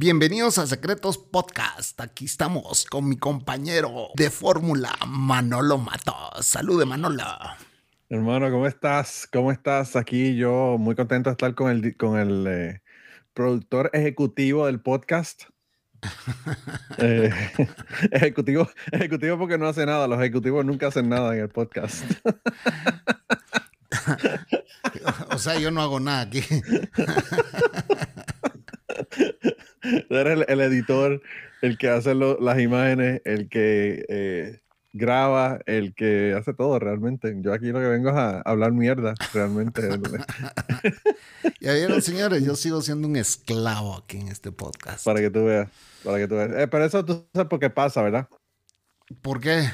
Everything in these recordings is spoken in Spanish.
Bienvenidos a Secretos Podcast. Aquí estamos con mi compañero de fórmula, Manolo Matos. Salude, Manolo. Hermano, ¿cómo estás? ¿Cómo estás? Aquí yo muy contento de estar con el, con el eh, productor ejecutivo del podcast. Eh, ejecutivo, ejecutivo porque no hace nada. Los ejecutivos nunca hacen nada en el podcast. o sea, yo no hago nada aquí. eres el, editor, el que hace las imágenes, el que eh, graba, el que hace todo realmente. Yo aquí lo que vengo es a, hablar mierda, realmente. ya vieron, señores, yo sigo siendo un esclavo aquí en este podcast. Para que tú veas, para que tú veas. Eh, pero eso tú sabes por qué pasa, ¿verdad? ¿Por qué?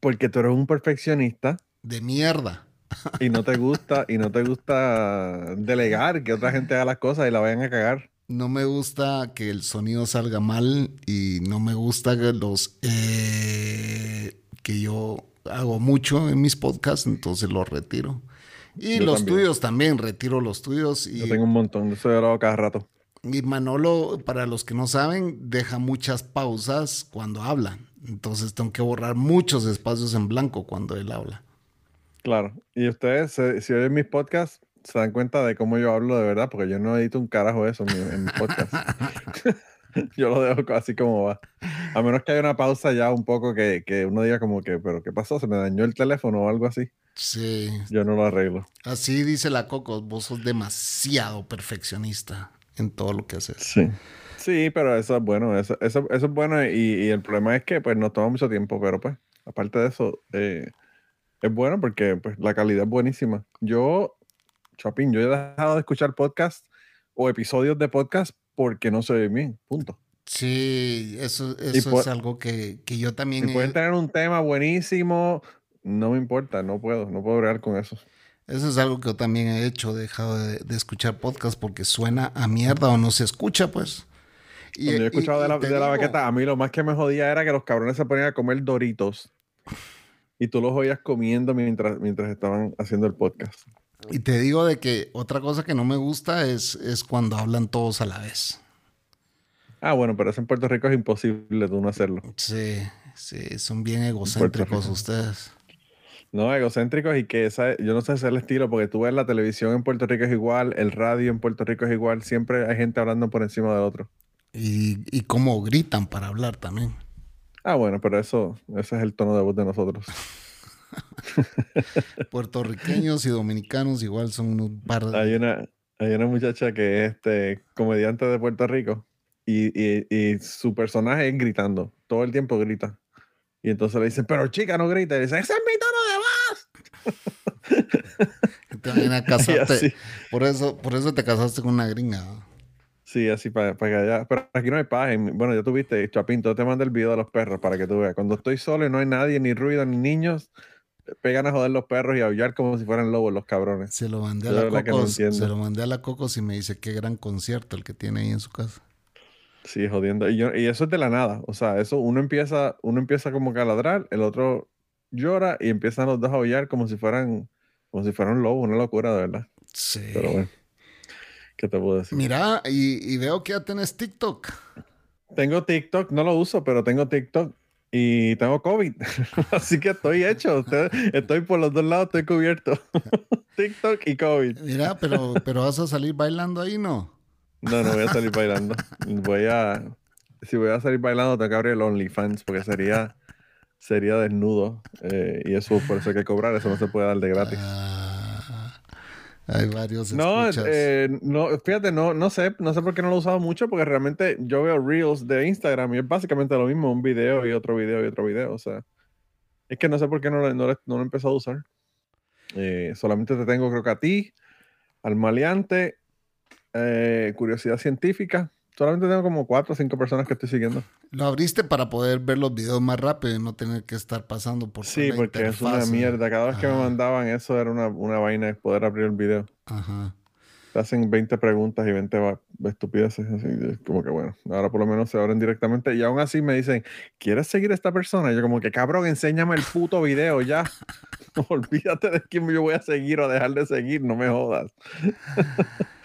Porque tú eres un perfeccionista. De mierda. y no te gusta, y no te gusta delegar que otra gente haga las cosas y la vayan a cagar. No me gusta que el sonido salga mal y no me gusta que los eh, que yo hago mucho en mis podcasts, entonces los retiro. Y los tuyos también, retiro los tuyos. Y, yo tengo un montón, eso grabo cada rato. Y Manolo, para los que no saben, deja muchas pausas cuando habla. Entonces tengo que borrar muchos espacios en blanco cuando él habla. Claro. Y ustedes, si oyen mis podcasts, se dan cuenta de cómo yo hablo de verdad, porque yo no edito un carajo eso en mi, podcast. yo lo dejo así como va. A menos que haya una pausa ya un poco que, que, uno diga como que, pero ¿qué pasó? ¿Se me dañó el teléfono o algo así? Sí. Yo no lo arreglo. Así dice la Coco, vos sos demasiado perfeccionista en todo lo que haces. Sí. Sí, pero eso es bueno, eso, eso, eso es bueno y, y, el problema es que pues nos toma mucho tiempo, pero pues aparte de eso, eh, es bueno porque pues la calidad es buenísima. Yo Chapín, yo he dejado de escuchar podcasts o episodios de podcast porque no se ve bien, punto. Sí, eso, eso es algo que, yo también... Si pueden tener un tema buenísimo, no me importa, no puedo, no puedo bregar con eso. Eso es algo que yo también he hecho, he dejado de, escuchar podcast porque suena a mierda o no se escucha, pues. Y, Cuando yo he escuchado de, la, de la baqueta, a mí lo más que me jodía era que los cabrones se ponían a comer doritos y tú los oías comiendo mientras, mientras estaban haciendo el podcast. Y te digo de que otra cosa que no me gusta es, es cuando hablan todos a la vez. Ah, bueno, pero eso en Puerto Rico es imposible tú no hacerlo. Sí, sí, son bien egocéntricos ustedes. No, egocéntricos y que esa, yo no sé si es el estilo, porque tú ves la televisión en Puerto Rico es igual, el radio en Puerto Rico es igual, siempre hay gente hablando por encima del otro. Y, y cómo gritan para hablar también. Ah, bueno, pero eso, ese es el tono de voz de nosotros. Puertorriqueños y dominicanos igual son un par de... Hay una, hay una muchacha que es este, comediante de Puerto Rico y, y, su personaje es gritando, todo el tiempo grita. Y entonces le dicen, pero chica, no grita. Y dice, ese es mi tono de voz. por, eso, por eso te casaste con una gringa. Sí, así para, para que allá. Pero aquí no hay paz. Bueno, ya tuviste, Chapín, te manda el video de los perros para que tú veas. Cuando estoy solo y no hay nadie, ni ruido, ni niños, pegan a joder los perros y aullar como si fueran lobos los cabrones. Se lo mandé a la Cocos, se lo mandé a la Cocos y me dice qué gran concierto el que tiene ahí en su casa. Sí, jodiendo. Y, yo, y eso es de la nada. O sea, eso uno empieza, uno empieza como que a ladrar, el otro llora y empiezan los dos a aullar como si fueran, como si fueran lobos, una locura de verdad. Sí. Pero bueno. ¿Qué te puedo decir? Mira, y, y veo que ya tienes TikTok. Tengo TikTok, no lo uso, pero tengo TikTok y tengo COVID. Así que estoy hecho. Estoy por los dos lados, estoy cubierto. TikTok y COVID. Mira, pero, pero vas a salir bailando ahí, ¿no? No, no voy a salir bailando. Voy a. si voy a salir bailando, tengo que abrir el OnlyFans porque sería, sería desnudo. eh, y eso por eso hay que cobrar, eso no se puede dar de gratis. Ah, hay varios No, eh, no, fíjate, no, no sé, no sé por qué no lo he usado mucho, porque realmente yo veo Reels de Instagram y es básicamente lo mismo, un video y otro video y otro video, o sea, es que no sé por qué no, lo- no, no lo he empezado a usar. Eh, solamente te tengo, creo que a ti, al maleante, eh, curiosidad científica, solamente tengo como cuatro o cinco personas que estoy siguiendo. Lo abriste para poder ver los videos más rápido y no tener que estar pasando por Sí, porque es una interfaz. mierda, cada vez que me Ajá. mandaban eso era una, una vaina de poder abrir el video. Ajá. te hacen 20 preguntas y 20 va- estupideces. Así, como que bueno, ahora por lo menos se abren directamente. Y aún así me dicen, ¿quieres seguir a esta persona? Y yo, como que cabrón, enséñame el puto video ya. Olvídate de quién yo voy a seguir o dejar de seguir, no me jodas.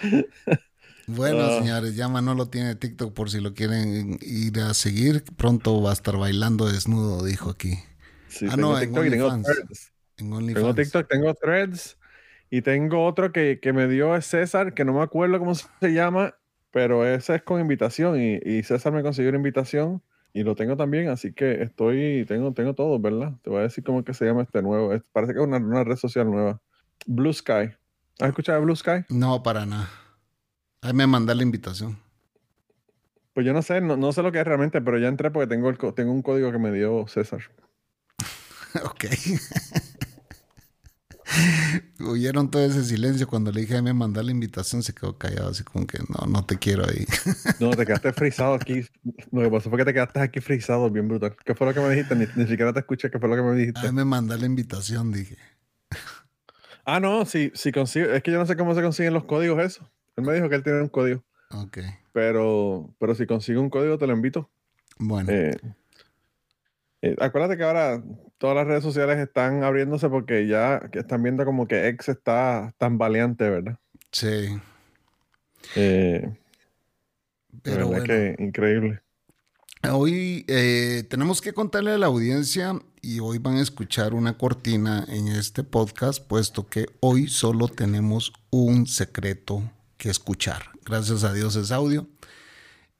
Bueno, Ah. señores, ya Manolo tiene TikTok por si lo quieren ir a seguir. Pronto va a estar bailando desnudo, dijo aquí. Sí, Ah, tengo no, en TikTok y tengo OnlyFans. threads. En Tengo OnlyFans. TikTok, tengo threads y tengo otro que, que me dio César, que no me acuerdo cómo se llama, pero ese es con invitación y, y César me consiguió una invitación y lo tengo también, así que estoy, tengo, tengo todo, ¿verdad? Te voy a decir cómo que se llama este nuevo. Es- parece que es una, una red social nueva. Blue Sky. ¿Has escuchado de Blue Sky? No, para nada. Ahí me manda la invitación. Pues yo no sé, no, no sé lo que es realmente, pero ya entré porque tengo, el, tengo un código que me dio César. ok. Oyeron todo ese silencio cuando le dije, "Ahí me mandar la invitación, se quedó callado, así como que no, no te quiero ahí. No, te quedaste frisado aquí. Lo que pasó fue que te quedaste aquí frisado, bien brutal. ¿Qué fue lo que me dijiste? Ni, ni siquiera te escuché. ¿Qué fue lo que me dijiste? Ahí me mandar la invitación, dije. Ah, no, si, si consigo. Es que yo no sé cómo se consiguen los códigos, eso. Él me dijo que él tiene un código. Ok. Pero, pero si consigo un código, te lo invito. Bueno, Eh, eh, acuérdate que ahora todas las redes sociales están abriéndose porque ya están viendo como que X está tan valiente, ¿verdad? sí. Eh, Pero bueno. que increíble. Hoy eh, tenemos que contarle a la audiencia y hoy van a escuchar una cortina en este podcast, puesto que hoy solo tenemos un secreto que escuchar. Gracias a Dios es audio.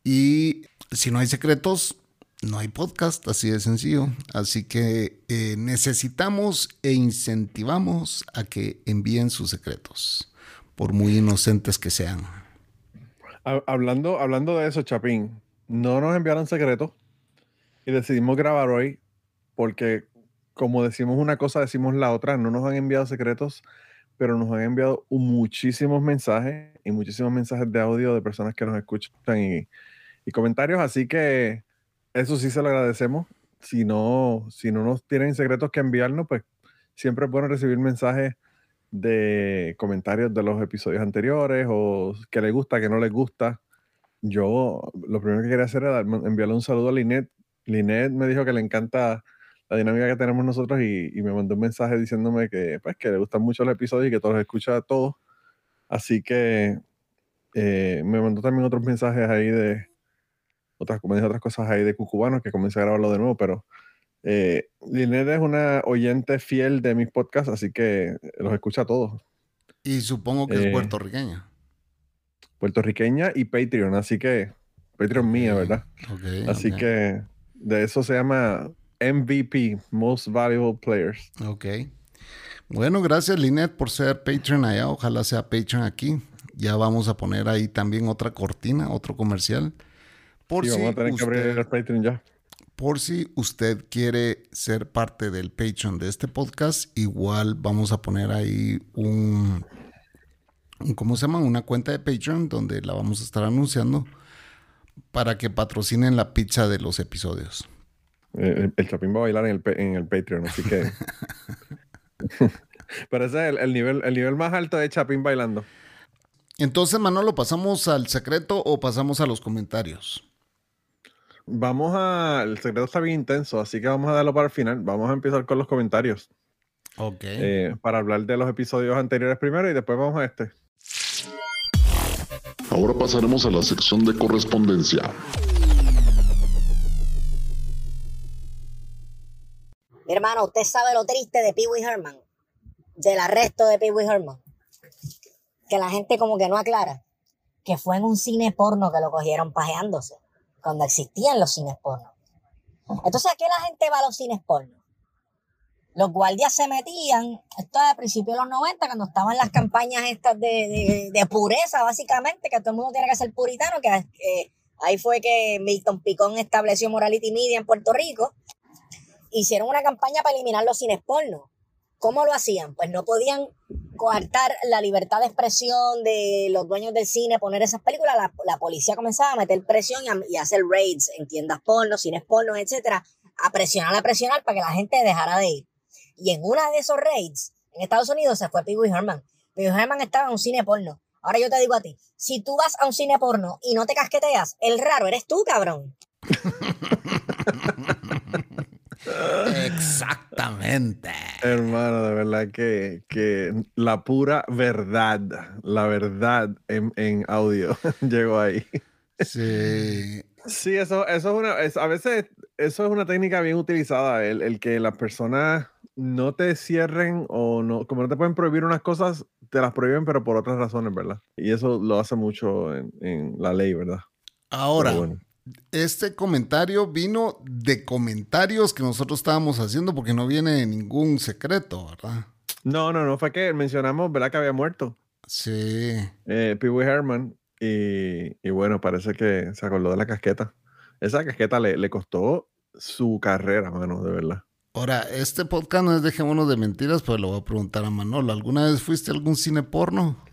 Y si no hay secretos, no hay podcast, así de sencillo. Así que eh, necesitamos e incentivamos a que envíen sus secretos, por muy inocentes que sean. Ha- Hablando, hablando de eso, Chapín, no nos enviaron secretos y decidimos grabar hoy porque, como decimos una cosa, decimos la otra. No nos han enviado secretos, pero nos han enviado muchísimos mensajes y muchísimos mensajes de audio de personas que nos escuchan y, comentarios. Así que eso sí se lo agradecemos. Si no, si no nos tienen secretos que enviarnos, pues siempre bueno recibir mensajes de comentarios de los episodios anteriores o que les gusta, que no les gusta. Yo lo primero que quería hacer era enviarle un saludo a Linet. Linet me dijo que le encanta la dinámica que tenemos nosotros y, y me mandó un mensaje diciéndome que, pues, que le gustan mucho los episodios y que todos los escucha a todos. Así que eh, me mandó también otros mensajes ahí de otras, como dije, otras cosas ahí de cucubanos que comencé a grabarlo de nuevo, pero eh, es una oyente fiel de mis podcasts, así que los escucha a todos. Y supongo que es Eh, puertorriqueña. puertorriqueña y Patreon, así que Patreon mía, ¿verdad? Ok, Así ok. que de eso se llama MVP, Most Valuable Players. Ok. Bueno, gracias Linet por ser Patreon allá. Ojalá sea Patreon aquí. Ya vamos a poner ahí también otra cortina, otro comercial. Por, Sí, si, vamos a tener que abrir usted, el Patreon ya. por si usted quiere ser parte del Patreon de este podcast, igual vamos a poner ahí un, un- ¿cómo se llama? Una cuenta de Patreon donde la vamos a estar anunciando para que patrocinen la pizza de los episodios. El, el Chapín va a bailar en el, en el Patreon, así que. Pero ese es el, el nivel, el nivel más alto de Chapín bailando. Entonces, Manolo, ¿pasamos al secreto o pasamos a los comentarios? Vamos a. El secreto está bien intenso, así que vamos a darlo para el final. Vamos a empezar con los comentarios. Ok. eh, para hablar de los episodios anteriores primero y después vamos a este. Ahora pasaremos a la sección de correspondencia. Mi hermano, ¿usted sabe lo triste de Pee Wee Herman? Del arresto de Pee Wee Herman. Que la gente como que no aclara. Que fue en un cine porno que lo cogieron pajeándose. cuando existían los cines porno. Entonces, ¿a qué la gente va a los cines porno? Los guardias se metían, esto es a principios de los 90, cuando estaban las campañas estas de, de- pureza, básicamente, que todo el mundo tiene que ser puritano, que eh, ahí fue que Milton Picón estableció Morality Media en Puerto Rico. Hicieron una campaña para eliminar los cines porno. ¿Cómo lo hacían? Pues no podían coartar la libertad de expresión de los dueños del cine, poner esas películas. La, la policía comenzaba a meter presión y a, hacer raids en tiendas porno, cines porno, etcétera, a presionar, a presionar para que la gente dejara de ir. Y en una de esos raids, en Estados Unidos, se fue Pee Wee Herman. Pee Wee Herman estaba en un cine porno. Ahora yo te digo a ti, si tú vas a un cine porno y no te casqueteas, el raro eres tú, cabrón. Exactamente. Hermano, de verdad que, que la pura verdad, la verdad en, en audio llegó ahí. Sí. Sí, eso, eso es una, es- a veces eso es una técnica bien utilizada, el, el que las personas no te cierren o no, como no te pueden prohibir unas cosas, te las prohíben, pero por otras razones, ¿verdad? Y eso lo hace mucho en, en la ley, ¿verdad? Ahora, bueno. Este comentario vino de comentarios que nosotros estábamos haciendo porque no viene de ningún secreto, ¿verdad? No, no, no, fue que mencionamos, ¿verdad? Que había muerto Sí. eh, Pee Wee Herman y, y bueno, parece que se acordó de la casqueta. Esa casqueta le, le costó su carrera, mano, de verdad. Ahora, este podcast no es Dejémonos de Mentiras, pero le voy a preguntar a Manolo. ¿Alguna vez fuiste a algún cine porno?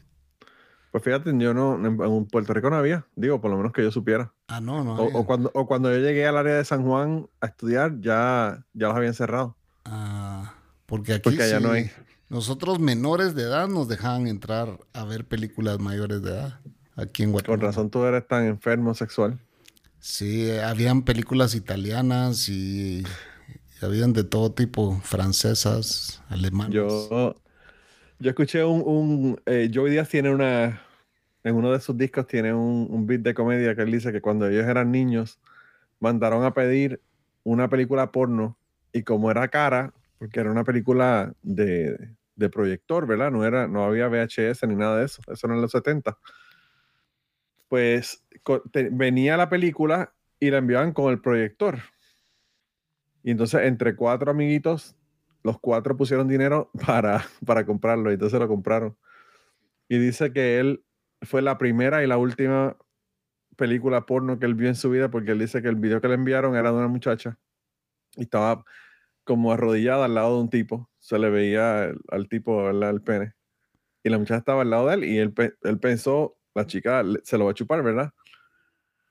Pues fíjate, yo no, en, Puerto Rico no había, digo, por lo menos que yo supiera. Ah, no, no. O, cuando, o cuando yo llegué al área de San Juan a estudiar, ya, ya los habían cerrado. Ah, porque aquí Porque allá sí, no hay. nosotros menores de edad nos dejaban entrar a ver películas mayores de edad aquí en Con Guatemala. razón tú eres tan enfermo sexual. Sí, habían películas italianas y, y habían de todo tipo, francesas, alemanas. Yo, yo escuché un, un eh, Joey Díaz tiene una, en uno de sus discos tiene un, un beat de comedia que él dice que cuando ellos eran niños mandaron a pedir una película porno y como era cara, porque era una película de, de proyector, ¿verdad? No, era, no había VHS ni nada de eso, eso era en los 70. Pues te- venía la película y la enviaban con el proyector. Y entonces entre cuatro amiguitos los cuatro pusieron dinero para, para comprarlo y entonces lo compraron. Y dice que él fue la primera y la última película porno que él vio en su vida porque él dice que el video que le enviaron era de una muchacha y estaba como arrodillada al lado de un tipo. Se le veía al tipo ¿verdad? el pene. Y la muchacha estaba al lado de él y él, él pensó, la chica se lo va a chupar, ¿verdad?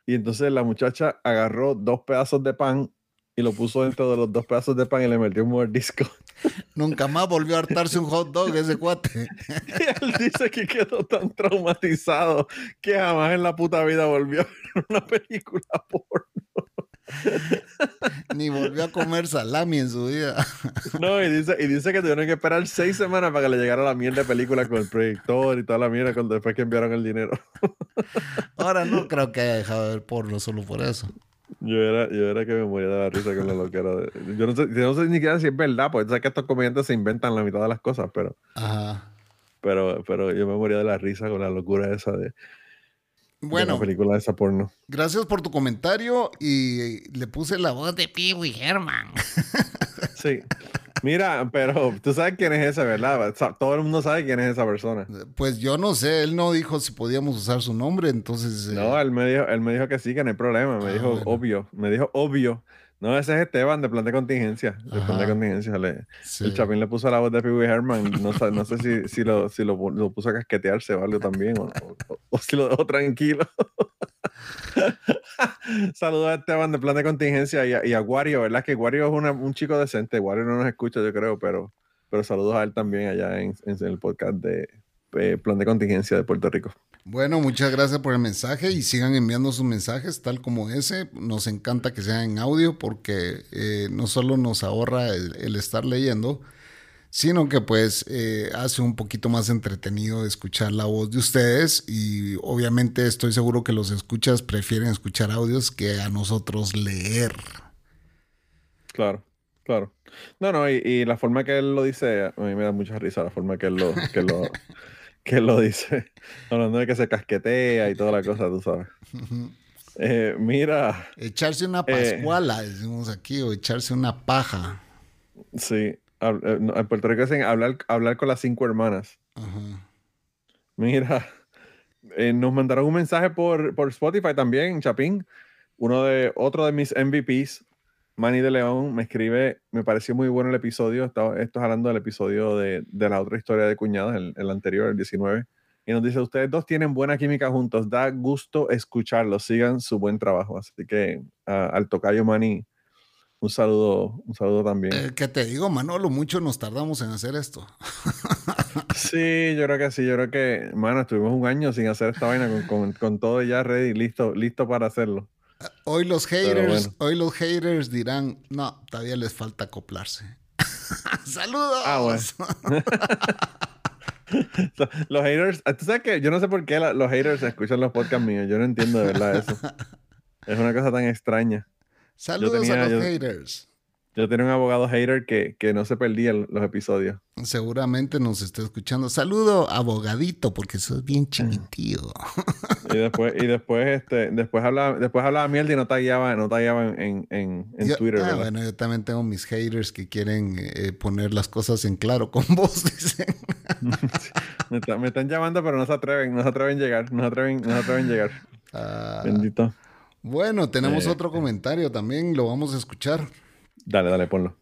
Y entonces la muchacha agarró dos pedazos de pan y lo puso dentro de los dos pedazos de pan y le metió un mordisco. Nunca más volvió a hartarse un hot dog ese cuate. Y él dice que quedó tan traumatizado que jamás en la puta vida volvió a ver una película porno. Ni volvió a comer salami en su vida. No, y dice, y dice que tuvieron que esperar seis semanas para que le llegara la mierda de película con el proyector y toda la mierda cuando después que enviaron el dinero. Ahora no creo que haya dejado de ver porno solo por eso. Yo era, yo era que me moría de la risa con la loquera. de- yo no sé, yo no sé ni siquiera si es verdad, porque sabes que estos comediantes se inventan la mitad de las cosas, pero, Ajá. pero, pero yo me moría de la risa con la locura esa de, de Bueno, la película esa porno. gracias por tu comentario y le puse la voz de Pee Wee Herman. Sí. Mira, pero tú sabes quién es ese, ¿verdad? Todo el mundo sabe quién es esa persona. Pues yo no sé, él no dijo si podíamos usar su nombre, entonces... eh, No, él me dijo, él me dijo que sí, que no hay problema. Me Ah, dijo bueno. obvio. Me dijo obvio. No, ese es Esteban de plan de contingencia. De plan de contingencia. Le- sí. El Chapín le puso la voz de Pee Wee Herman. No, no sé si, si, lo, si lo, pu- lo puso a casquetearse o algo también. O, o- o si lo dejó tranquilo. Saludos a Esteban de plan de contingencia y a, y Wario, ¿verdad? Que Wario es un chico decente. Wario no nos escucha, yo creo, pero, pero saludos a él también allá en, el podcast de plan de contingencia de Puerto Rico. Bueno, muchas gracias por el mensaje y sigan enviando sus mensajes tal como ese. Nos encanta que sean en audio porque eh, no solo nos ahorra el estar leyendo, sino que pues eh, hace un poquito más entretenido escuchar la voz de ustedes y obviamente estoy seguro que los escuchas prefieren escuchar audios que a nosotros leer. Claro, claro. No, no, y, y la forma que él lo dice, a mí me da mucha risa la forma que él lo, que lo, que lo dice. Hablando de que se casquetea y toda la cosa, tú sabes. Eh, mira, Echarse una Eh. pascuala, decimos aquí, o echarse una paja. sí, hab- eh, no, en Puerto Rico dicen hablar, hablar con las cinco hermanas. Ajá. Mira, eh, nos mandaron un mensaje por, por Spotify también, Chapín. Uno de, otro de mis MVPs, Manny de León, me escribe, me pareció muy bueno el episodio. Estaba, esto es hablando del episodio de, de la otra historia de cuñadas, el, el anterior, el 19. Y nos dice, ustedes dos tienen buena química juntos, da gusto escucharlos, sigan su buen trabajo. Así que a- al tocayo Manny, un saludo, un saludo también. Eh, ¿Qué te digo, Manolo? Mucho nos tardamos en hacer esto. Sí, yo creo que sí, yo creo que, mano, estuvimos un año sin hacer esta vaina con, con- con todo ya ready, listo, listo para hacerlo. Hoy los haters, bueno. hoy los haters dirán, no, todavía les falta acoplarse. ¡Saludos! Ah, bueno. Los haters, tú sabes que yo no sé por qué la- los haters escuchan los podcasts míos, yo no entiendo de verdad eso. Es una cosa tan extraña. Saludos tenía- a los yo- haters. Yo tenía un abogado hater que, que no se perdía los episodios. Seguramente nos está escuchando. Saludo, abogadito, porque sos bien chimitío. Y después, y después, este, después hablaba, después hablaba mierda y no tagueaba, no tagueaba en, en, en Yo- Twitter, ah, bueno, yo también tengo mis haters que quieren eh, poner las cosas en claro con vos, dicen. Me, está- me están llamando, pero no se atreven, no se atreven a llegar, no se atreven, no se atreven a llegar. Ah, Bendito. Bueno, tenemos Eh, otro comentario también, lo vamos a escuchar. Dale, dale, ponlo.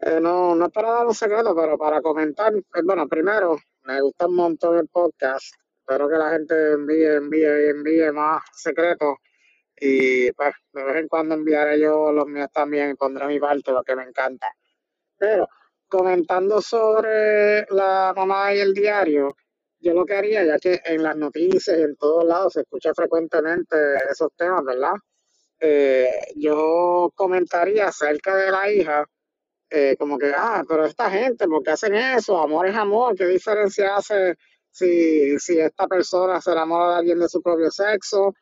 Eh, no, no es para dar un secreto, pero para comentar, eh, bueno, primero, me gusta un montón el podcast. Espero que la gente envíe, envíe y envíe más secretos. Y pues, de vez en cuando enviaré yo los míos también y pondré mi parte, lo que me encanta. Pero, comentando sobre la mamá y el diario, yo lo que haría, ya que en las noticias y en todos lados se escucha frecuentemente esos temas, ¿verdad? Eh, yo comentaría acerca de la hija eh, como que, ah, pero esta gente, ¿por qué hacen eso? Amor es amor, ¿qué diferencia hace si, si esta persona se enamora de alguien de su propio sexo?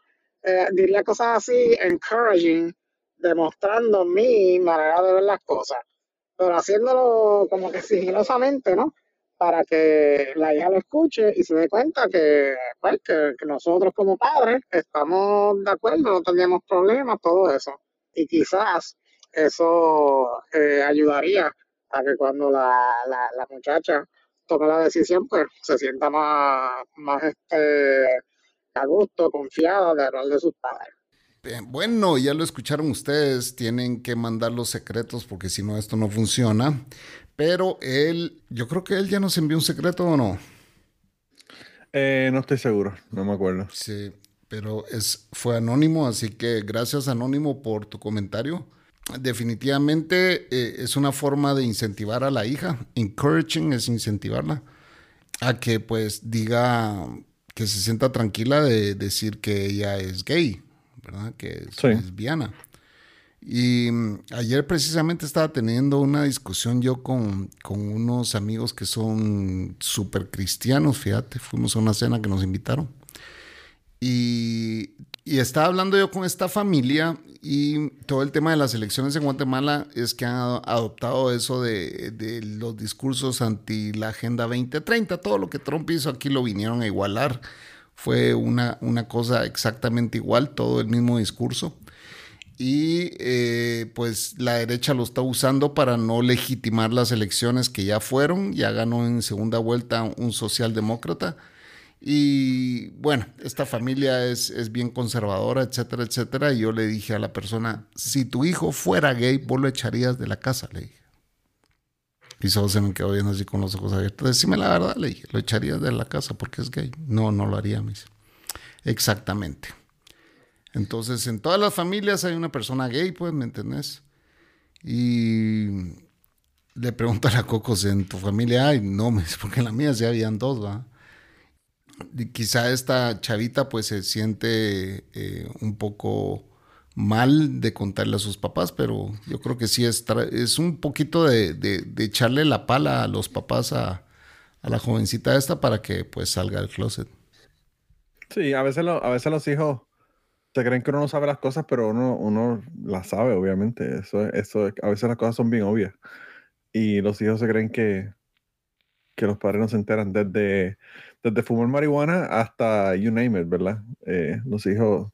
Eh, diría cosas así, encouraging, demostrando mi manera de ver las cosas, pero haciéndolo como que sigilosamente, ¿no? Para que la hija lo escuche y se dé cuenta que, pues, que, nosotros como padres estamos de acuerdo, no tendríamos problemas, todo eso. Y quizás eso eh, ayudaría a que cuando la, la, la muchacha tome la decisión, pues se sienta más, más este, a gusto, confiada de hablar de sus padres. Eh, Bueno, ya lo escucharon ustedes, tienen que mandar los secretos porque si no esto no funciona. Pero él, yo creo que él ya nos envió un secreto o no. Eh, no estoy seguro, no me acuerdo. Sí, pero es, fue anónimo, así que gracias anónimo por tu comentario. Definitivamente eh, es una forma de incentivar a la hija. Encouraging es incentivarla a que pues diga que se sienta tranquila de decir que ella es gay, ¿verdad? Que es Sí. lesbiana. Y mm, ayer precisamente estaba teniendo una discusión yo con, con unos amigos que son súper cristianos, fíjate, fuimos a una cena que nos invitaron. Y, y estaba hablando yo con esta familia y todo el tema de las elecciones en Guatemala es que han ado- adoptado eso de, de los discursos anti la Agenda 2030. Todo lo que Trump hizo aquí lo vinieron a igualar. Fue una, una cosa exactamente igual, todo el mismo discurso. Y eh, pues la derecha lo está usando para no legitimar las elecciones que ya fueron. Ya ganó en segunda vuelta un socialdemócrata. Y bueno, esta familia es, es bien conservadora, etcétera, etcétera. Y yo le dije a la persona, si tu hijo fuera gay, vos lo echarías de la casa, le dije. Y solo se me quedó viendo así con los ojos abiertos. Decime la verdad, le dije, lo echarías de la casa porque es gay. No, no lo haría, me dice. Exactamente. Entonces, en todas las familias hay una persona gay, pues, ¿me entendés? Y le pregunto a Cocos, ¿en tu familia hay? No, porque en la mía ya habían dos, ¿va? Y quizá esta chavita pues se siente eh, un poco mal de contarle a sus papás, pero yo creo que sí es, es un poquito de, echarle la pala a los papás a, la jovencita esta para que pues salga del closet. Sí, a veces, a veces los hijos se creen que uno no sabe las cosas, pero uno, uno las sabe, obviamente. Eso, es- eso, es- a veces las cosas son bien obvias. Y los hijos se creen que, que los padres no se enteran desde, desde fumar marihuana hasta you name it, ¿verdad? Eh, los hijos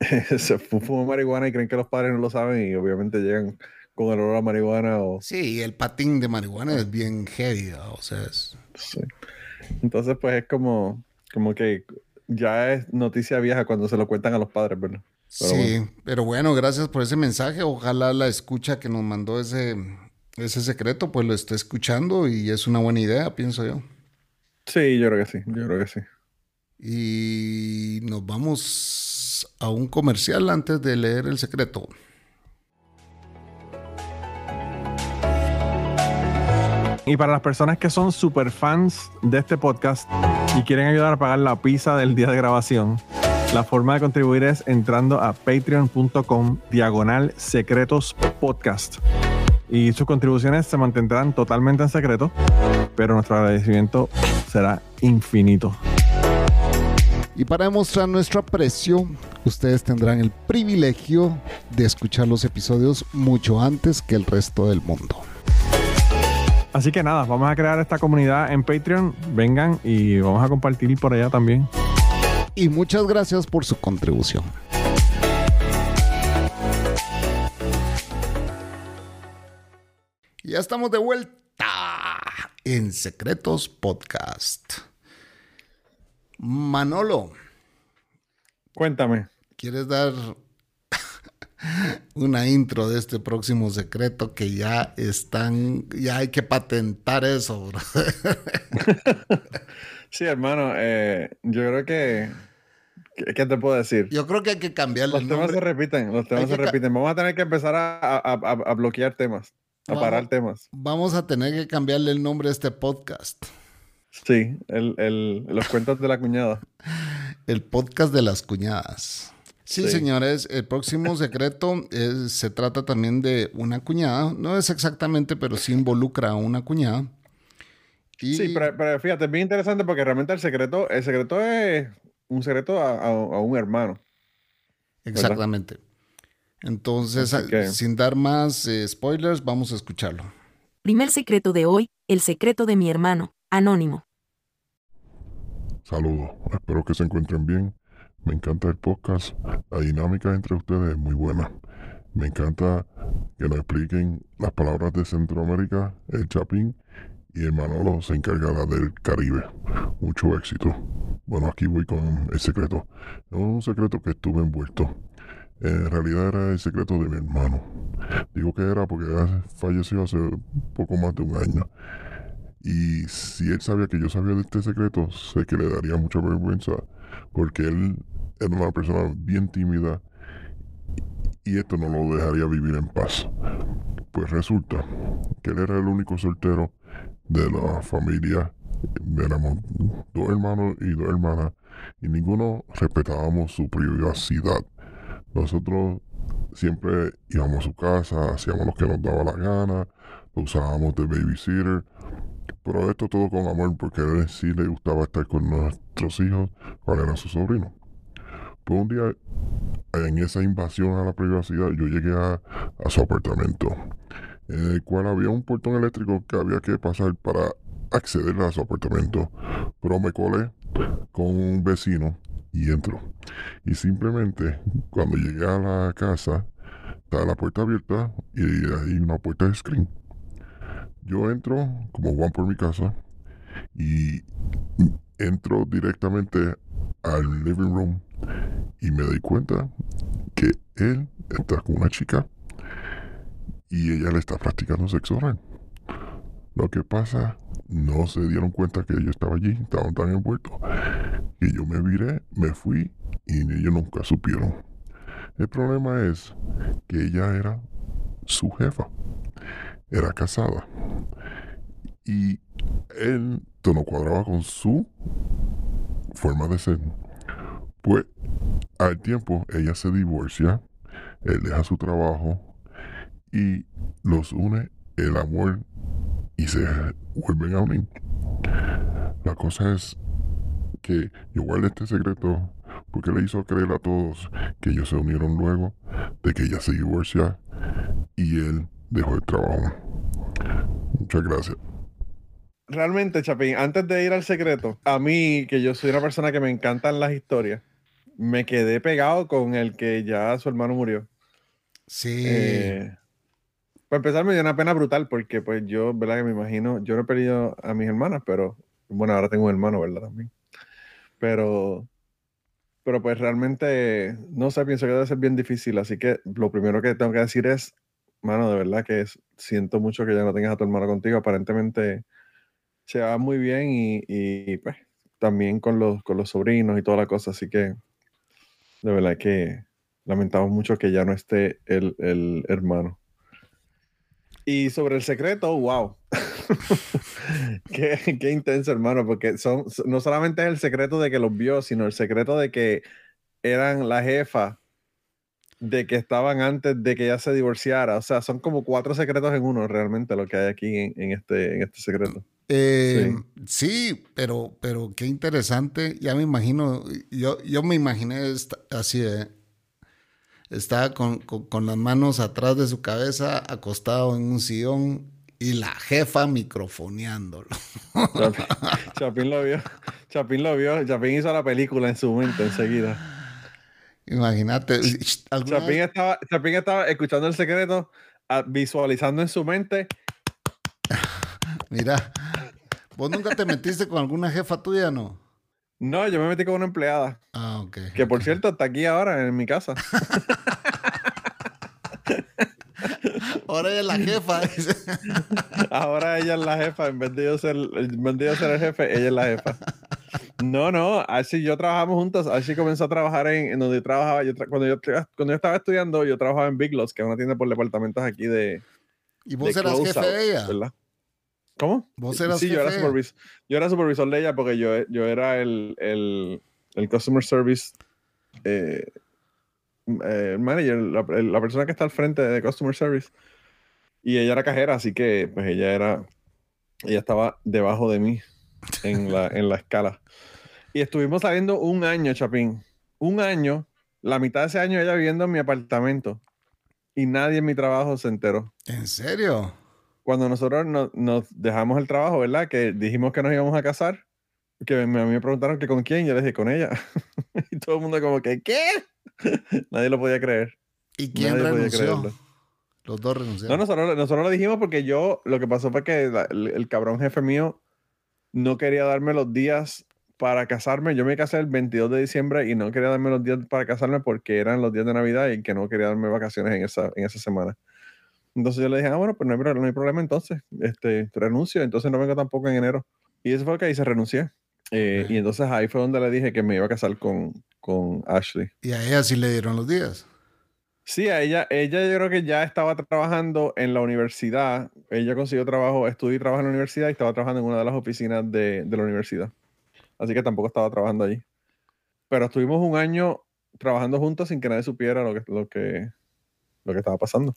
se fu- fuman marihuana y creen que los padres no lo saben y obviamente llegan con el olor a marihuana o... Sí, el patín de marihuana es bien heavy, o sea, es... sí. Entonces, pues es como, como que ya es noticia vieja cuando se lo cuentan a los padres, ¿verdad? Pero sí, pero bueno, gracias por ese mensaje. Ojalá la escucha que nos mandó ese, ese secreto, pues lo esté escuchando y es una buena idea, pienso yo. Sí, yo creo que sí, yo creo que sí. Y nos vamos a un comercial antes de leer el secreto. Y para las personas que son super fans de este podcast y quieren ayudar a pagar la pizza del día de grabación, la forma de contribuir es entrando a patreon.com diagonal secretos podcast. Y sus contribuciones se mantendrán totalmente en secreto, pero nuestro agradecimiento será infinito. Y para demostrar nuestro aprecio, ustedes tendrán el privilegio de escuchar los episodios mucho antes que el resto del mundo. Así que nada, vamos a crear esta comunidad en Patreon. Vengan y vamos a compartir por allá también. Y muchas gracias por su contribución. Ya estamos de vuelta en Secretos Podcast. Manolo, Cuéntame. ¿quieres dar una intro de este próximo secreto que ya están, ya hay que patentar eso, bro? Sí, hermano, eh, yo creo que. ¿qué, te puedo decir? Yo creo que hay que cambiarle Los temas se repiten, los temas se repiten. Vamos a tener que empezar a, a- a- a bloquear temas, a Vamos. parar temas. Vamos a tener que cambiarle el nombre a este podcast. Sí, el, el- los cuentos de la cuñada. El podcast de las cuñadas. Sí, Sí. señores, el próximo secreto es- se trata también de una cuñada. No es exactamente, pero sí involucra a una cuñada. Y Sí, pero, pero fíjate, es bien interesante porque realmente el secreto, el secreto es un secreto a, a- a un hermano. Exactamente. Entonces, sin dar más eh, spoilers, vamos a escucharlo. Primer secreto de hoy, el secreto de mi hermano, anónimo. Saludos, espero que se encuentren bien. Me encanta el podcast. La dinámica entre ustedes es muy buena. Me encanta que nos expliquen las palabras de Centroamérica, el Chapín y el Manolo se encargará del Caribe. Mucho éxito. Bueno, aquí voy con el secreto. Un secreto que estuve envuelto. En realidad era el secreto de mi hermano. Digo que era porque falleció hace poco más de un año. Y si él sabía que yo sabía de este secreto, sé que le daría mucha vergüenza porque él era una persona bien tímida y esto no lo dejaría vivir en paz. Pues resulta que él era el único soltero de la familia. Éramos dos hermanos y dos hermanas y ninguno respetábamos su privacidad. Nosotros siempre íbamos a su casa, hacíamos lo que nos daba la gana, lo usábamos de babysitter. Pero esto todo con amor porque a él sí le gustaba estar con nuestros hijos cuando eran sus sobrinos. Pues un día, en esa invasión a la privacidad, yo llegué a, a su apartamento, en el cual había un portón eléctrico que había que pasar para acceder a su apartamento. Pero me colé con un vecino y entro. Y simplemente, cuando llegué a la casa, estaba la puerta abierta y hay una puerta de screen. Yo entro como Juan por mi casa y entro directamente al living room y me doy cuenta que él está con una chica y ella le está practicando sexo oral. Lo que pasa, no se dieron cuenta que yo estaba allí, estaban tan envueltos. Y yo me viré, me fui y ellos nunca supieron. El problema es que ella era su jefa, era casada. Y él no cuadraba con su forma de ser. Pues al tiempo ella se divorcia, él deja su trabajo y los une el amor y se vuelven a unir. La cosa es que yo guardé este secreto porque le hizo creer a todos que ellos se unieron luego de que ella se divorcia y él dejó el trabajo. Muchas gracias. Realmente, Chapín, antes de ir al secreto, a mí, que yo soy una persona que me encantan las historias, me quedé pegado con el que ya su hermano murió. Sí. Eh, para empezar, me dio una pena brutal porque, pues, yo, ¿verdad? Que me imagino, yo no he perdido a mis hermanas, pero, bueno, ahora tengo un hermano, ¿verdad? También. Pero, pero pues realmente, no sé, pienso que debe ser bien difícil. Así que lo primero que tengo que decir es, mano, de verdad que siento mucho que ya no tengas a tu hermano contigo. Aparentemente se va muy bien y, y, pues también con los, con los sobrinos y toda la cosa. Así que de verdad que lamentamos mucho que ya no esté el, el hermano. Y sobre el secreto, wow. qué, qué intenso, hermano, porque son, no solamente es el secreto de que los vio, sino el secreto de que eran la jefa de que estaban antes de que ella se divorciara. O sea, son como cuatro secretos en uno realmente lo que hay aquí en, en este, en este secreto. Eh, sí. pero, pero qué interesante. Ya me imagino, yo, yo me imaginé esta- así, eh, estaba con, con- con las manos atrás de su cabeza, acostado en un sillón y la jefa microfoneándolo. Chapín, Chapín lo vio. Chapín lo vio. Chapín hizo la película en su mente enseguida. Imagínate. ¿alguna Chapín estaba, Chapín estaba escuchando el secreto, ah, visualizando en su mente. Mira, vos nunca te metiste con alguna jefa tuya, ¿no? No, yo me metí con una empleada, Ah, ok. que por cierto está aquí ahora en mi casa. Ahora ella es la jefa. Ahora ella es la jefa, en vez de yo ser, en vez de yo ser el jefe, ella es la jefa. No, no, así yo trabajamos juntos, así comenzó a trabajar en, en donde trabajaba, yo tra- cuando, yo, cuando yo estaba estudiando, yo trabajaba en Big Lots, que es una tienda por departamentos aquí de... ¿Y vos de eras jefe de ella? ¿verdad? ¿Cómo? ¿Vos eras sí, yo era, jefe de ella? supervis- yo era supervisor de ella porque yo, yo era el, el, el customer service eh, eh, manager, la, la persona que está al frente de customer service. Y ella era cajera, así que pues ella era, ella estaba debajo de mí en la, en la escala. Y estuvimos saliendo un año, Chapín. Un año, la mitad de ese año ella viviendo en mi apartamento. Y nadie en mi trabajo se enteró ¿En serio? cuando nosotros no- nos dejamos el trabajo, ¿verdad? Que dijimos que nos íbamos a casar, que me, a mí me preguntaron que con quién, yo les dije con ella. y todo el mundo como que, ¿qué? Nadie lo podía creer. ¿Y quién Nadie podía renunció? creerlo. Los dos No, renunciaron. nosotros, nosotros lo dijimos porque yo, lo que pasó fue que la- el, el cabrón jefe mío no quería darme los días para casarme. Yo me casé el 22 de diciembre y no quería darme los días para casarme porque eran los días de Navidad y que no quería darme vacaciones en esa, en esa semana. Entonces yo le dije, ah, bueno, pues no hay, no hay problema entonces. Este, renuncio, entonces no vengo tampoco en enero. Y eso fue lo que hice, renuncié. Eh, Ok. Y entonces ahí fue donde le dije que me iba a casar con, con Ashley. Y a ella sí le dieron los días. Sí, a ella, ella yo creo que ya estaba trabajando en la universidad. Ella consiguió trabajo, estudió y trabajó en la universidad y estaba trabajando en una de las oficinas de, de la universidad. Así que tampoco estaba trabajando allí. Pero estuvimos un año trabajando juntos sin que nadie supiera lo que, lo que, lo que estaba pasando.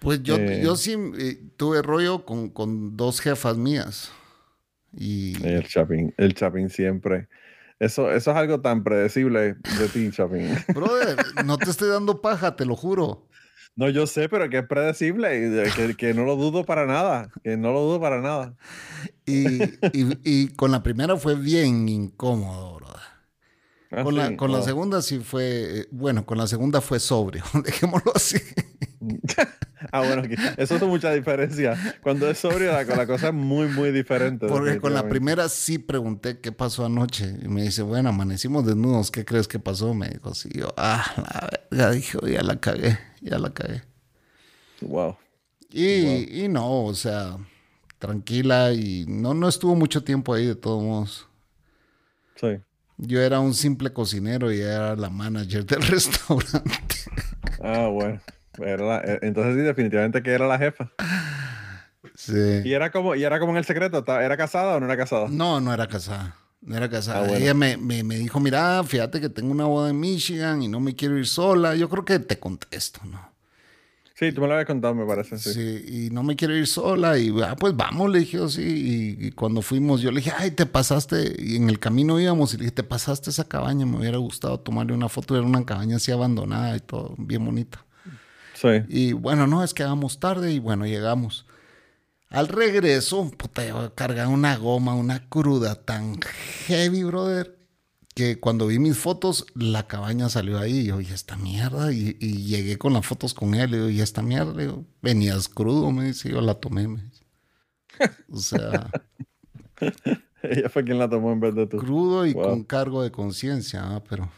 Pues yo, Eh. yo sí eh, tuve rollo con, con dos jefas mías. Y El Chapín, el Chapín siempre. Eso, eso es algo tan predecible de ti, Chapín. brother, no te estoy dando paja, te lo juro. No, yo sé, pero que es predecible que, que no lo dudo para nada. Que no lo dudo para nada. Y, y- y con la primera fue bien incómodo, brother. Ah, Con, sí, la, con la segunda sí fue, eh, bueno, con la segunda fue sobrio, dejémoslo así. Ah, bueno, eso es mucha diferencia. Cuando es sobrio, la, la cosa es muy, muy diferente. Porque con la primera sí pregunté qué pasó anoche. Y me dice, bueno, amanecimos desnudos, ¿qué crees que pasó? Me dijo, sí, yo, ah, la verga, dije, ya la cagué, ya la cagué. Wow. Y, y no, o sea, tranquila y no, no estuvo mucho tiempo ahí de todos modos. Sí. Yo era un simple cocinero y era la manager del restaurante. Ah, bueno. Era la- eh, entonces sí, definitivamente que era la jefa. Sí. Y era como, y era como en el secreto, ¿estaba- ¿era casada o no era casada? No, no era casada. No era casada. Ah, bueno. Ella me, me, me dijo, mira, fíjate que tengo una boda en Michigan y no me quiero ir sola. Yo creo que te contesto, ¿no? Sí, tú me lo habías contado, me parece. Sí. Sí, y no me quiero ir sola. Y ah, pues vamos, le dije, yo, sí. Y, y cuando fuimos, yo le dije, ay, te pasaste. Y en el camino íbamos y le dije, te pasaste esa cabaña. Me hubiera gustado tomarle una foto. Era una cabaña así abandonada y todo, bien bonita. Sí. Y bueno, no, es que vamos tarde y bueno, llegamos. Al regreso, puta, yo cargaba una goma, una cruda tan heavy, brother, que cuando vi mis fotos, la cabaña salió ahí. Y yo, ¿y esta mierda? Y, y llegué con las fotos con él. Y yo, ¿y esta mierda? Y yo, Venías crudo, me dice. Yo la tomé, me dice. O sea, Ella fue quien la tomó en vez de tú. crudo y Wow. con cargo de conciencia, ah, pero.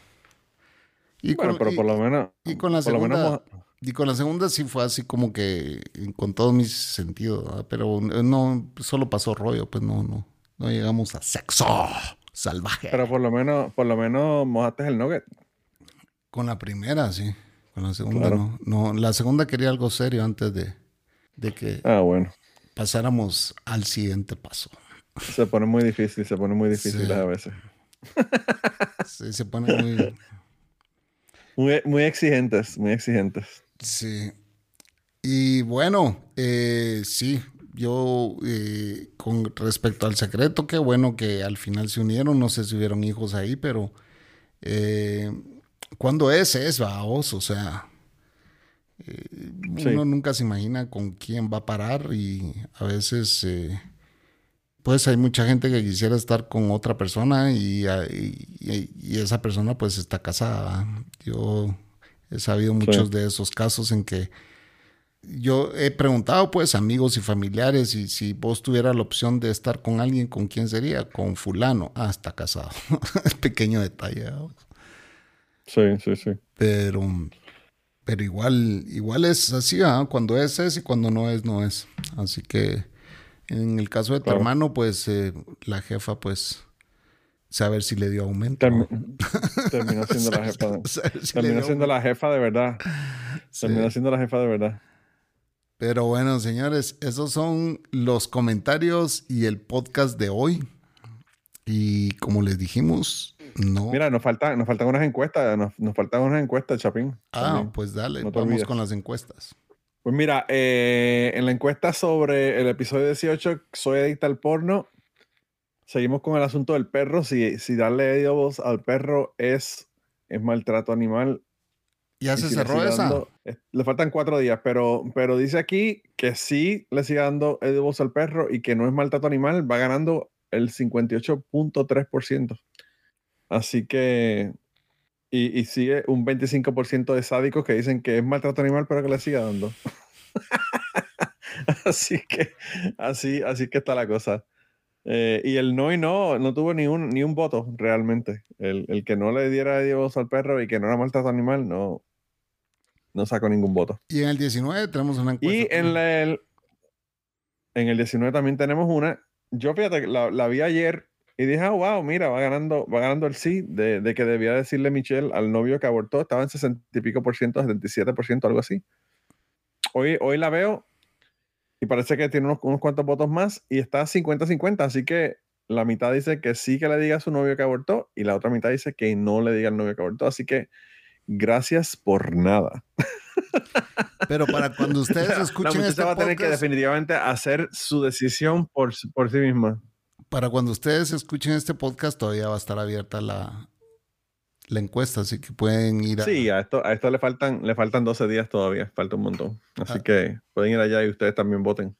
Y Bueno, con- pero por lo menos. y con la por lo menos y con la segunda sí fue así como que con todos mis sentidos, ¿verdad? pero no, solo pasó rollo, pues no, no, no llegamos a sexo salvaje. Pero por lo menos, por lo menos mojaste el nugget. con la primera, sí, con la segunda Claro. no. No, la segunda quería algo serio antes de, de que Ah, bueno. pasáramos al siguiente paso. Se pone muy difícil, se pone muy difícil Sí. a veces. Sí, se pone muy, Muy, muy exigentes, muy exigentes. Sí. Y bueno, eh, sí, yo eh, con respecto al secreto, qué bueno que al final se unieron, no sé si hubieron hijos ahí, pero eh, cuando es, es, vaos, o sea, eh, Sí. uno nunca se imagina con quién va a parar y a veces, eh, pues hay mucha gente que quisiera estar con otra persona y, ah, y- y- y esa persona pues está casada. Yo he sabido muchos de esos casos en que yo he preguntado pues amigos y familiares y si vos tuvieras la opción de estar con alguien, ¿con quién sería? Con fulano. Ah, está casado. Pequeño detalle. Sí, sí, sí. Pero, pero igual, igual es así, ¿ah? cuando es es y cuando no es, no es. Así que en el caso de tu Claro. hermano, pues eh, la jefa, pues, saber si le dio aumento. Termi- terminó siendo la jefa. de- si terminó siendo la jefa de verdad. Sí. Terminó siendo la jefa de verdad. Pero bueno, señores, esos son los comentarios y el podcast de hoy. Y como les dijimos, no. Mira, nos faltan, nos faltan unas encuestas, nos, nos faltan unas encuestas, Chapín. ah, también. pues dale, No vamos olvides. con las encuestas. Pues mira, eh, en la encuesta sobre el episodio 18, soy adicta al porno. Seguimos con el asunto del perro. Si, si darle edibles al perro es, es maltrato animal. ¿Ya y se si cerró esa? eh, le faltan cuatro días, pero, pero dice aquí que sí le sigue dando edibles al perro y que no es maltrato animal, va ganando el 58.3%. Así que. Y, y sigue un 25% de sádicos que dicen que es maltrato animal, pero que le siga dando. así que. Así, así que está la cosa. Eh, y el no y no, no tuvo ni un, ni un voto realmente. El, el que no le diera Dios al perro y que no era maltrato animal, no, no sacó ningún voto. Y en el 19 tenemos una encuesta. Y en, la- el, en el 19 también tenemos una. Yo fíjate, la, la vi ayer y dije, ah, wow, mira, va ganando, va ganando el sí de, de que debía decirle Michelle al novio que abortó. Estaba en 60 y pico por ciento, 77 por ciento, algo así. Hoy, hoy la veo y parece que tiene unos, unos cuantos votos más y está 50-50. Así que la mitad dice que sí que le diga a su novio que abortó y la otra mitad dice que no le diga al novio que abortó. Así que gracias por nada. Pero para cuando ustedes la escuchen muchacha este va a tener que definitivamente hacer su decisión por, por sí misma. para cuando ustedes escuchen este podcast, todavía va a estar abierta la, la encuesta, así que pueden ir a... Sí, a esto, a esto le faltan, le faltan 12 días todavía, falta un montón. Así Ah. que pueden ir allá y ustedes también voten.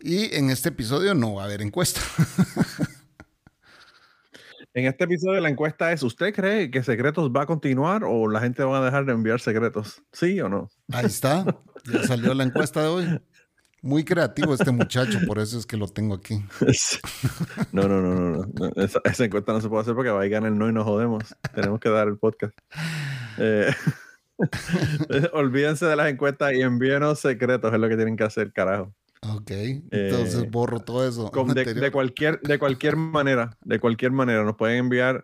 Y en este episodio no va a haber encuesta. En este episodio la encuesta es, ¿usted cree que Secretos va a continuar o la gente va a dejar de enviar secretos? ¿Sí o no? Ahí está, ya salió la encuesta de hoy. Muy creativo este muchacho, por eso es que lo tengo aquí. No, no, no, no. no. Esa, esa encuesta no se puede hacer porque va a ganar el no y nos jodemos. Tenemos que dar el podcast. Eh, olvídense de las encuestas y envíenos secretos, es lo que tienen que hacer, carajo. Ok, entonces Eh, borro todo eso. Con- de, anterior. de cualquier, de cualquier manera, de cualquier manera, nos pueden enviar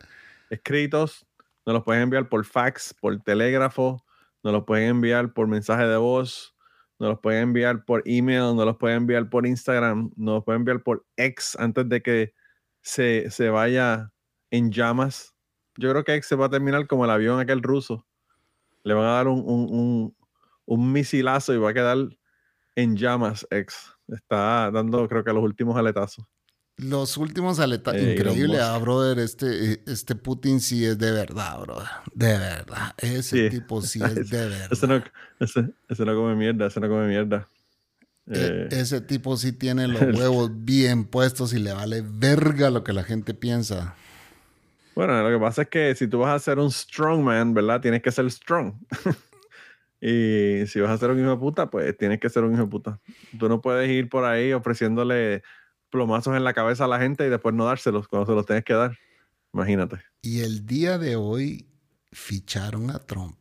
escritos, nos los pueden enviar por fax, por telégrafo, nos los pueden enviar por mensaje de voz, nos los pueden enviar por email, nos los pueden enviar por Instagram, nos los pueden enviar por X antes de que se, se vaya en llamas. Yo creo que X se va a terminar como el avión aquel ruso. Le van a dar un, un, un, un misilazo y va a quedar en llamas X. Está dando, creo que los últimos aletazos. Los últimos aletas. Eh, Increíble, ah, brother. Este, este Putin sí es de verdad, brother. De verdad. Ese Sí. tipo sí es de verdad. Ese no, ese, ese no come mierda, ese no come mierda. E- Eh, ese tipo sí tiene los huevos bien puestos y le vale verga lo que la gente piensa. Bueno, lo que pasa es que si tú vas a ser un strongman, ¿verdad? Tienes que ser strong. y si vas a ser un hijo de puta, pues tienes que ser un hijo de puta. Tú no puedes ir por ahí ofreciéndole plomazos en la cabeza a la gente y después no dárselos cuando se los tienes que dar. Imagínate. Y el día de hoy ficharon a Trump.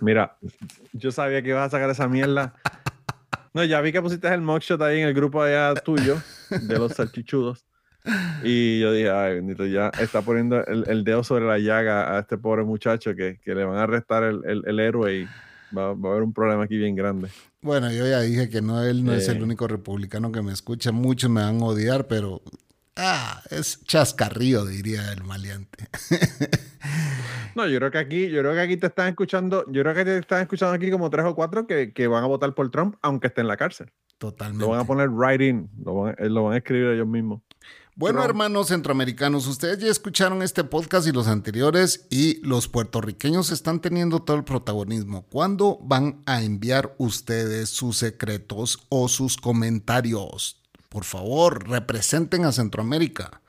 Mira, yo sabía que ibas a sacar esa mierda. No, ya vi que pusiste el mugshot ahí en el grupo allá tuyo, de los salchichudos. Y yo dije, ay, bendito, ya está poniendo el, el dedo sobre la llaga a este pobre muchacho que, que le van a arrestar el, el, el héroe y va, va, a haber un problema aquí bien grande. Bueno, yo ya dije que no, él no Eh. es el único republicano que me escucha. Muchos me van a odiar, pero ah, es chascarrío, diría el maleante. No, yo creo que aquí, yo creo que aquí te están escuchando, yo creo que te están escuchando aquí como tres o cuatro que, que van a votar por Trump, aunque esté en la cárcel. Totalmente. Lo van a poner right in, lo van, lo van a escribir ellos mismos. Bueno, Trump. hermanos centroamericanos, ustedes ya escucharon este podcast y los anteriores y los puertorriqueños están teniendo todo el protagonismo. ¿Cuándo van a enviar ustedes sus secretos o sus comentarios? Por favor, representen a Centroamérica.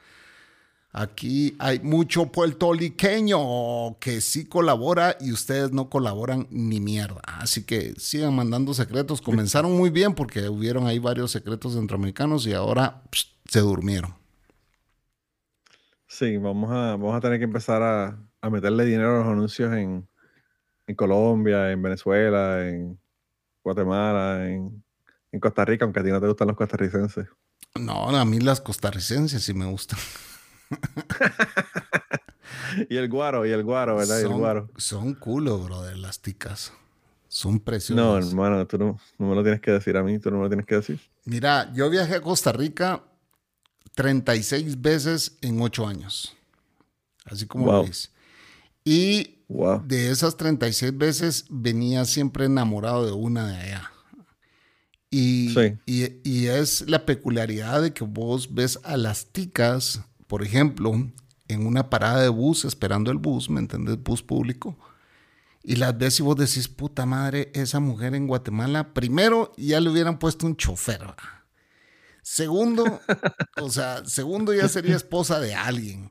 Aquí hay mucho puertorriqueño que sí colabora y ustedes no colaboran ni mierda. Así que sigan mandando secretos. Comenzaron muy bien porque hubieron ahí varios secretos centroamericanos y ahora se durmieron. Sí, vamos a, vamos a tener que empezar a, a meterle dinero a los anuncios en, en Colombia, en Venezuela, en Guatemala, en, en Costa Rica, aunque a ti no te gustan los costarricenses. No, a mí las costarricenses sí me gustan. y el guaro, y el guaro, ¿verdad? Y el Son, guaro. son culo, brother, las ticas. Son No, preciosas. hermano, tú no, no me lo tienes que decir a mí, tú no me lo tienes que decir. Mira, yo viajé a Costa Rica 36 veces en 8 años. Así como lo Wow. ves. Y Wow. de esas 36 veces venía siempre enamorado de una de allá. Y, Sí. y, y es la peculiaridad de que vos ves a las ticas, por ejemplo, en una parada de bus, esperando el bus, ¿me entendés? Bus público. Y las ves y vos decís, puta madre, esa mujer en Guatemala, primero ya le hubieran puesto un chofer. Segundo, o sea, segundo ya sería esposa de alguien.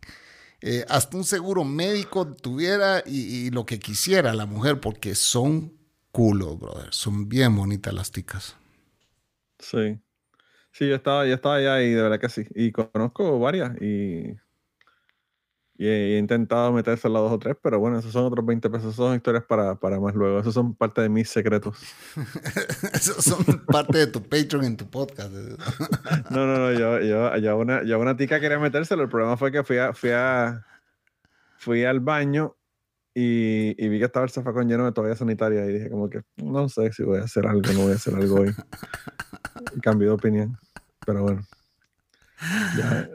Eh, hasta un seguro médico tuviera y, y lo que quisiera la mujer, porque son culos, brother. Son bien bonitas las ticas. Sí. Sí, yo estaba, yo estaba allá y de verdad que sí. Y conozco varias y, y he, intentado meterse a dos o tres, pero bueno, esos son otros 20 pesos. Esos son historias para, para más luego. Esos son parte de mis secretos. Esos son parte de tu Patreon en tu podcast. No, no, no, yo, yo, yo una, yo una tica quería metérselo. El problema fue que fui a, fui a, fui al baño y, y vi que estaba el zafacón lleno de toalla sanitaria y dije como que no sé si voy a hacer algo, no voy a hacer algo hoy. Cambié de opinión, pero bueno.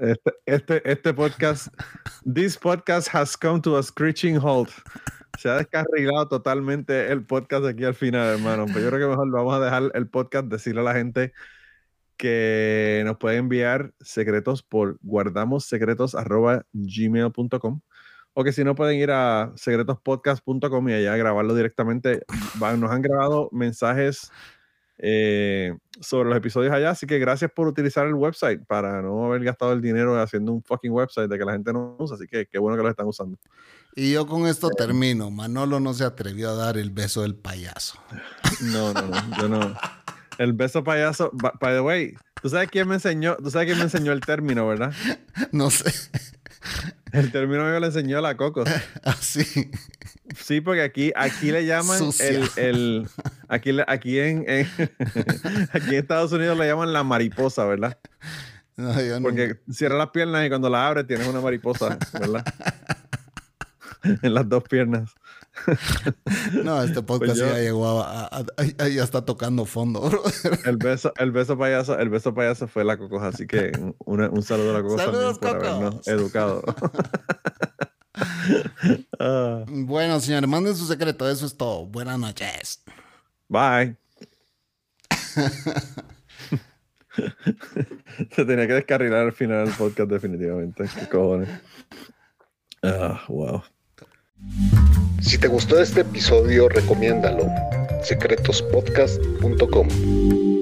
Este, este, este podcast, this podcast has come to a screeching halt. Se ha descarrilado totalmente el podcast aquí al final, hermano. Pero yo creo que mejor vamos a dejar el podcast, decirle a la gente que nos puede enviar secretos por guardamossecretos.gmail.com o que si no pueden ir a secretospodcast.com y allá grabarlo directamente. Nos han grabado mensajes eh, sobre los episodios allá, así que gracias por utilizar el website para no haber gastado el dinero haciendo un fucking website de que la gente no usa, así que qué bueno que lo están usando. Y yo con esto termino. Manolo no se atrevió a dar el beso del payaso. No, no, no, yo no. El beso payaso, by the way, ¿tú sabes quién me enseñó? ¿Tú sabes quién me enseñó el término, verdad? No sé. El término me lo enseñó la Coco. Así. Sí, porque aquí, aquí le llaman el, el aquí, aquí en, en- aquí en Estados Unidos le llaman la mariposa, ¿verdad? No, yo no- Porque cierra las piernas y cuando la abre tienes una mariposa, ¿verdad? en las dos piernas. No, este podcast Pues yo- ya llegó a, a- a- ya está tocando fondo, bro. El beso, el beso payaso, el beso payaso fue la Coco, así que un saludo a la Coco Saludos, por habernos educado. Ah, Bueno, señores, manden su secreto. Eso es todo. Buenas noches. bye. Se tenía que descarrilar al final del podcast definitivamente. ¿Qué cojones? Ah, wow. Si te gustó este episodio, recomiéndalo. secretospodcast.com